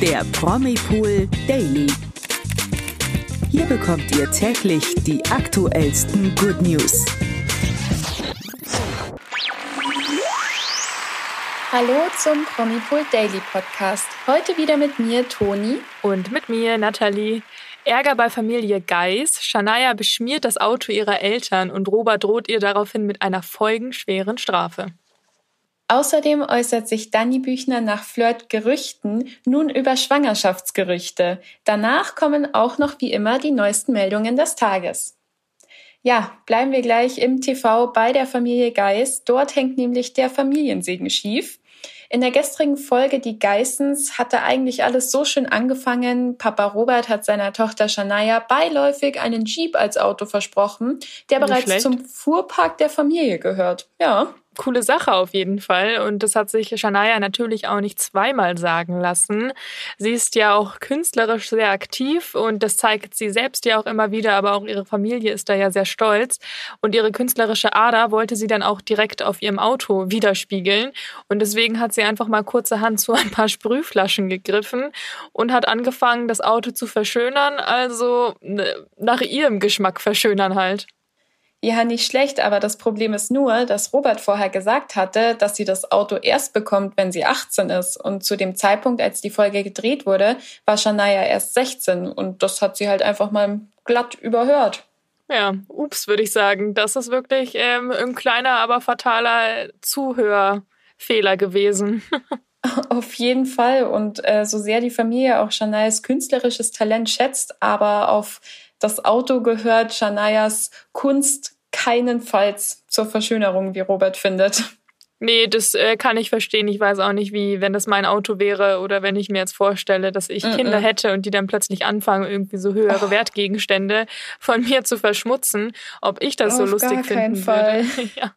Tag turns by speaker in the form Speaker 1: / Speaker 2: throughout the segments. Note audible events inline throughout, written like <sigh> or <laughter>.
Speaker 1: der Promipool Daily. Hier bekommt ihr täglich die aktuellsten Good News.
Speaker 2: Hallo zum Promipool Daily Podcast. Heute wieder mit mir, Toni.
Speaker 3: Und mit mir, Nathalie. Ärger bei Familie Geis. Shania beschmiert das Auto ihrer Eltern und Robert droht ihr daraufhin mit einer folgenschweren Strafe.
Speaker 2: Außerdem äußert sich Danny Büchner nach Flirt-Gerüchten nun über Schwangerschaftsgerüchte. Danach kommen auch noch wie immer die neuesten Meldungen des Tages. Ja, bleiben wir gleich im TV bei der Familie Geis. Dort hängt nämlich der Familiensegen schief. In der gestrigen Folge Die Geissens hatte eigentlich alles so schön angefangen. Papa Robert hat seiner Tochter Shania beiläufig einen Jeep als Auto versprochen, der Nicht bereits schlecht. zum Fuhrpark der Familie gehört. Ja
Speaker 3: coole Sache auf jeden Fall. Und das hat sich Shania natürlich auch nicht zweimal sagen lassen. Sie ist ja auch künstlerisch sehr aktiv und das zeigt sie selbst ja auch immer wieder, aber auch ihre Familie ist da ja sehr stolz. Und ihre künstlerische Ader wollte sie dann auch direkt auf ihrem Auto widerspiegeln. Und deswegen hat sie einfach mal kurzerhand zu <laughs> ein paar Sprühflaschen gegriffen und hat angefangen, das Auto zu verschönern, also ne, nach ihrem Geschmack verschönern halt.
Speaker 2: Ja, nicht schlecht, aber das Problem ist nur, dass Robert vorher gesagt hatte, dass sie das Auto erst bekommt, wenn sie 18 ist. Und zu dem Zeitpunkt, als die Folge gedreht wurde, war Shania erst 16. Und das hat sie halt einfach mal glatt überhört.
Speaker 3: Ja, ups, würde ich sagen. Das ist wirklich ähm, ein kleiner, aber fataler Zuhörfehler gewesen. <laughs>
Speaker 2: Auf jeden Fall. Und äh, so sehr die Familie auch Shanias künstlerisches Talent schätzt, aber auf das Auto gehört Shanias Kunst keinenfalls zur Verschönerung, wie Robert findet.
Speaker 3: Nee, das äh, kann ich verstehen. Ich weiß auch nicht, wie, wenn das mein Auto wäre oder wenn ich mir jetzt vorstelle, dass ich mm -mm. Kinder hätte und die dann plötzlich anfangen, irgendwie so höhere oh. Wertgegenstände von mir zu verschmutzen, ob ich das Auf so lustig finden würde. <laughs> ja.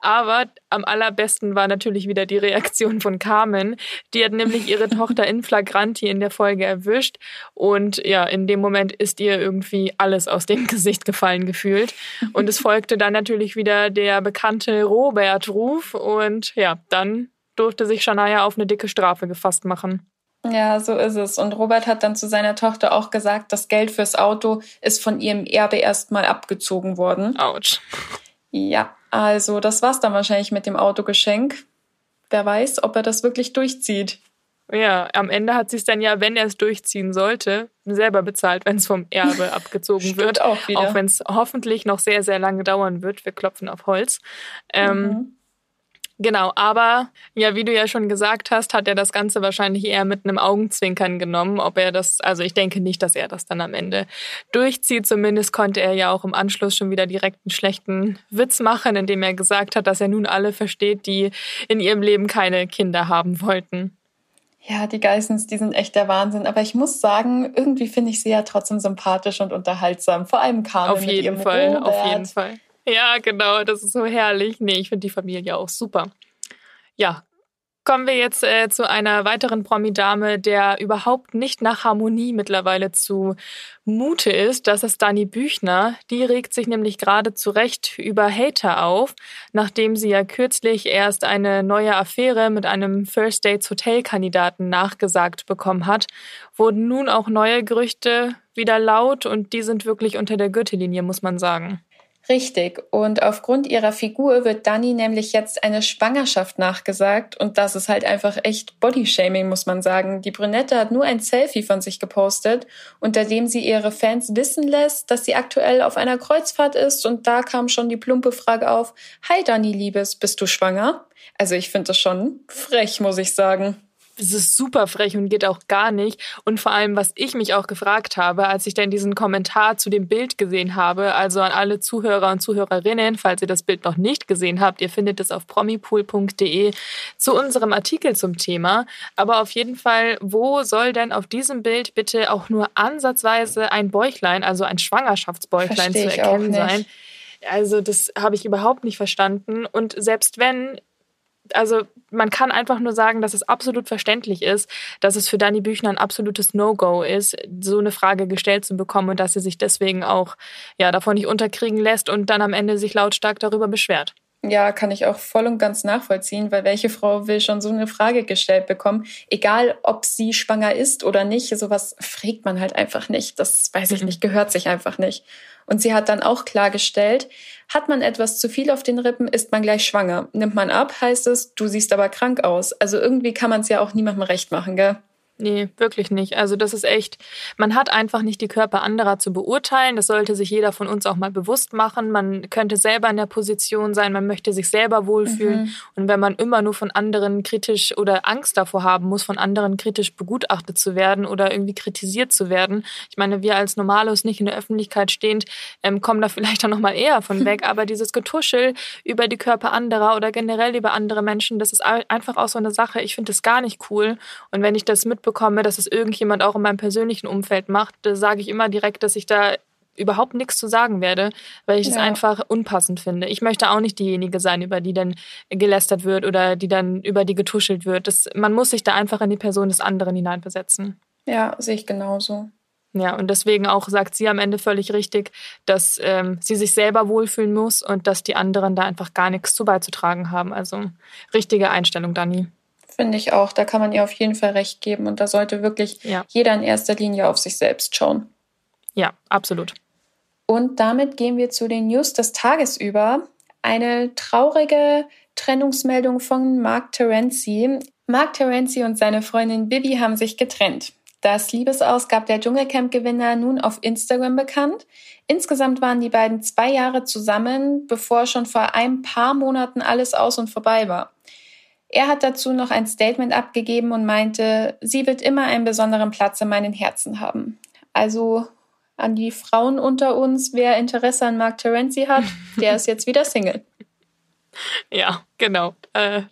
Speaker 3: Aber am allerbesten war natürlich wieder die Reaktion von Carmen. Die hat nämlich ihre <laughs> Tochter in Flagranti in der Folge erwischt. Und ja, in dem Moment ist ihr irgendwie alles aus dem <laughs> Gesicht gefallen gefühlt. Und es folgte dann natürlich wieder der bekannte Robert-Ruf. Und ja, dann durfte sich Shania auf eine dicke Strafe gefasst machen.
Speaker 2: Ja, so ist es. Und Robert hat dann zu seiner Tochter auch gesagt, das Geld fürs Auto ist von ihrem Erbe erstmal abgezogen worden.
Speaker 3: Autsch.
Speaker 2: Ja, also das war's dann wahrscheinlich mit dem Autogeschenk. Wer weiß, ob er das wirklich durchzieht.
Speaker 3: Ja, am Ende hat sie es dann ja, wenn er es durchziehen sollte, selber bezahlt, wenn es vom Erbe <laughs> abgezogen wird. Auch, auch wenn es hoffentlich noch sehr, sehr lange dauern wird. Wir klopfen auf Holz. Ähm, mhm. Genau, aber ja, wie du ja schon gesagt hast, hat er das Ganze wahrscheinlich eher mit einem Augenzwinkern genommen. Ob er das, also ich denke nicht, dass er das dann am Ende durchzieht. Zumindest konnte er ja auch im Anschluss schon wieder direkt einen schlechten Witz machen, indem er gesagt hat, dass er nun alle versteht, die in ihrem Leben keine Kinder haben wollten.
Speaker 2: Ja, die Geissens, die sind echt der Wahnsinn. Aber ich muss sagen, irgendwie finde ich sie ja trotzdem sympathisch und unterhaltsam. Vor allem Carmen
Speaker 3: auf jeden
Speaker 2: mit
Speaker 3: ihrem Fall, Robert. Auf jeden Fall. Ja, genau, das ist so herrlich. Nee, ich finde die Familie auch super. Ja, kommen wir jetzt äh, zu einer weiteren Promi-Dame, der überhaupt nicht nach Harmonie mittlerweile zu Mute ist. Das ist Dani Büchner. Die regt sich nämlich gerade zu Recht über Hater auf, nachdem sie ja kürzlich erst eine neue Affäre mit einem First Dates Hotel-Kandidaten nachgesagt bekommen hat, wurden nun auch neue Gerüchte wieder laut und die sind wirklich unter der Gürtellinie, muss man sagen.
Speaker 2: Richtig. Und aufgrund ihrer Figur wird Dani nämlich jetzt eine Schwangerschaft nachgesagt. Und das ist halt einfach echt Bodyshaming, muss man sagen. Die Brünette hat nur ein Selfie von sich gepostet, unter dem sie ihre Fans wissen lässt, dass sie aktuell auf einer Kreuzfahrt ist. Und da kam schon die plumpe Frage auf, Hi Dani Liebes, bist du schwanger? Also ich finde das schon frech, muss ich sagen
Speaker 3: es ist super frech und geht auch gar nicht. Und vor allem, was ich mich auch gefragt habe, als ich dann diesen Kommentar zu dem Bild gesehen habe, also an alle Zuhörer und Zuhörerinnen, falls ihr das Bild noch nicht gesehen habt, ihr findet es auf promipool.de zu unserem Artikel zum Thema. Aber auf jeden Fall, wo soll denn auf diesem Bild bitte auch nur ansatzweise ein Bäuchlein, also ein Schwangerschaftsbäuchlein zu erkennen sein? Also das habe ich überhaupt nicht verstanden. Und selbst wenn, also man kann einfach nur sagen, dass es absolut verständlich ist, dass es für Dani Büchner ein absolutes No-Go ist, so eine Frage gestellt zu bekommen und dass sie sich deswegen auch ja davon nicht unterkriegen lässt und dann am Ende sich lautstark darüber beschwert.
Speaker 2: Ja, kann ich auch voll und ganz nachvollziehen, weil welche Frau will schon so eine Frage gestellt bekommen? Egal, ob sie schwanger ist oder nicht, sowas fragt man halt einfach nicht. Das weiß ich mhm. nicht, gehört sich einfach nicht. Und sie hat dann auch klargestellt, hat man etwas zu viel auf den Rippen, ist man gleich schwanger. Nimmt man ab, heißt es, du siehst aber krank aus. Also irgendwie kann man es ja auch niemandem recht machen, gell?
Speaker 3: Nee, wirklich nicht. Also das ist echt, man hat einfach nicht die Körper anderer zu beurteilen. Das sollte sich jeder von uns auch mal bewusst machen. Man könnte selber in der Position sein, man möchte sich selber wohlfühlen. Mhm. Und wenn man immer nur von anderen kritisch oder Angst davor haben muss, von anderen kritisch begutachtet zu werden oder irgendwie kritisiert zu werden. Ich meine, wir als Normalos nicht in der Öffentlichkeit stehend, ähm, kommen da <laughs> vielleicht auch nochmal eher von weg. <laughs> Aber dieses Getuschel über die Körper anderer oder generell über andere Menschen, das ist einfach auch so eine Sache. Ich finde das gar nicht cool. Und wenn ich das mitbekomme, mitbekomme, dass es irgendjemand auch in meinem persönlichen Umfeld macht, sage ich immer direkt, dass ich da überhaupt nichts zu sagen werde, weil ich es einfach unpassend finde. Ich möchte auch nicht diejenige sein, über die dann gelästert wird oder die dann über die getuschelt wird. Das, man muss sich da einfach in die Person des anderen hineinversetzen.
Speaker 2: Ja, sehe ich genauso.
Speaker 3: Ja, und deswegen auch sagt sie am Ende völlig richtig, dass ähm, sie sich selber wohlfühlen muss und dass die anderen da einfach gar nichts zu beizutragen haben. Also richtige Einstellung, Dani.
Speaker 2: Finde ich auch. Da kann man ihr auf jeden Fall recht geben. Und da sollte wirklich ja. jeder in erster Linie auf sich selbst schauen.
Speaker 3: Ja, absolut.
Speaker 2: Und damit gehen wir zu den News des Tages über. Eine traurige Trennungsmeldung von Mark Terenzi. Mark Terenzi und seine Freundin Bibi haben sich getrennt. Das Liebesaus gab der Dschungelcamp-Gewinner nun auf Instagram bekannt. Insgesamt waren die beiden zwei Jahre zusammen, bevor schon vor ein paar Monaten alles aus und vorbei war. Er hat dazu noch ein Statement abgegeben und meinte, sie wird immer einen besonderen Platz in meinen Herzen haben. Also an die Frauen unter uns, wer Interesse an Mark Terenzi hat, der ist jetzt wieder Single. <laughs>
Speaker 3: Ja, genau. Äh,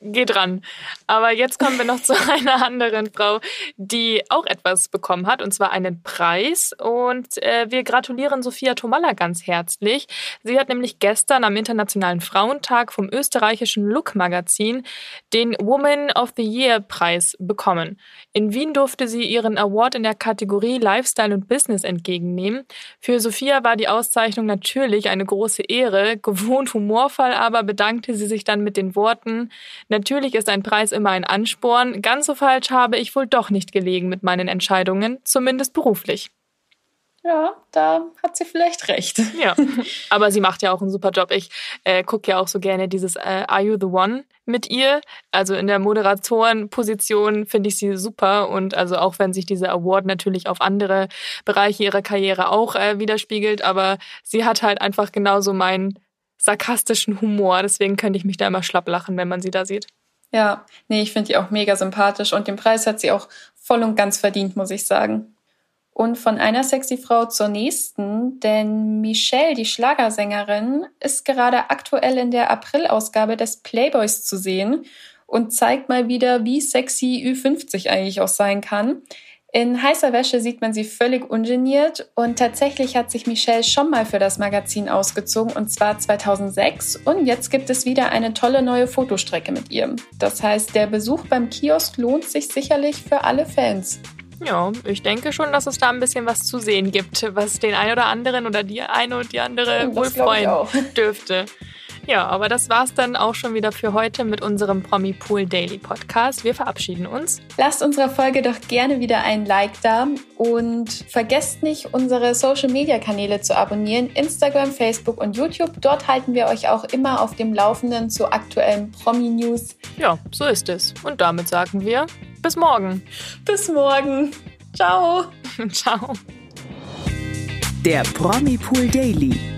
Speaker 3: geh dran. Aber jetzt kommen wir noch zu <laughs> einer anderen Frau, die auch etwas bekommen hat, und zwar einen Preis. Und äh, wir gratulieren Sophia Tomalla ganz herzlich. Sie hat nämlich gestern am Internationalen Frauentag vom österreichischen Look-Magazin den Woman of the Year Preis bekommen. In Wien durfte sie ihren Award in der Kategorie Lifestyle und Business entgegennehmen. Für Sophia war die Auszeichnung natürlich eine große Ehre. Gewohnt humorvoll aber bedankte sie sich dann mit den Worten, Natürlich ist ein Preis immer ein Ansporn. Ganz so falsch habe ich wohl doch nicht gelegen mit meinen Entscheidungen, zumindest beruflich.
Speaker 2: Ja, da hat sie vielleicht recht.
Speaker 3: Ja, aber sie macht ja auch einen super Job. Ich äh, gucke ja auch so gerne dieses äh, Are You the One mit ihr. Also in der Moderatorenposition finde ich sie super und also auch wenn sich dieser Award natürlich auf andere Bereiche ihrer Karriere auch äh, widerspiegelt, aber sie hat halt einfach genauso meinen sarkastischen Humor. Deswegen könnte ich mich da immer schlapp lachen, wenn man sie da sieht.
Speaker 2: Ja, nee, ich finde die auch mega sympathisch und den Preis hat sie auch voll und ganz verdient, muss ich sagen. Und von einer sexy Frau zur nächsten, denn Michelle, die Schlagersängerin, ist gerade aktuell in der Aprilausgabe des Playboys zu sehen und zeigt mal wieder, wie sexy Ü50 eigentlich auch sein kann. In heißer Wäsche sieht man sie völlig ungeniert und tatsächlich hat sich Michelle schon mal für das Magazin ausgezogen und zwar 2006 und jetzt gibt es wieder eine tolle neue Fotostrecke mit ihr. Das heißt, der Besuch beim Kiosk lohnt sich sicherlich für alle Fans.
Speaker 3: Ja, ich denke schon, dass es da ein bisschen was zu sehen gibt, was den einen oder anderen oder die eine und die andere wohl freuen dürfte. Ja, aber das war's dann auch schon wieder für heute mit unserem Promi Pool Daily Podcast. Wir verabschieden uns.
Speaker 2: Lasst unserer Folge doch gerne wieder ein Like da und vergesst nicht, unsere Social Media Kanäle zu abonnieren: Instagram, Facebook und YouTube. Dort halten wir euch auch immer auf dem Laufenden zu aktuellen Promi News.
Speaker 3: Ja, so ist es. Und damit sagen wir bis morgen.
Speaker 2: Bis morgen. Ciao. <laughs>
Speaker 3: Ciao.
Speaker 1: Der Promi Pool Daily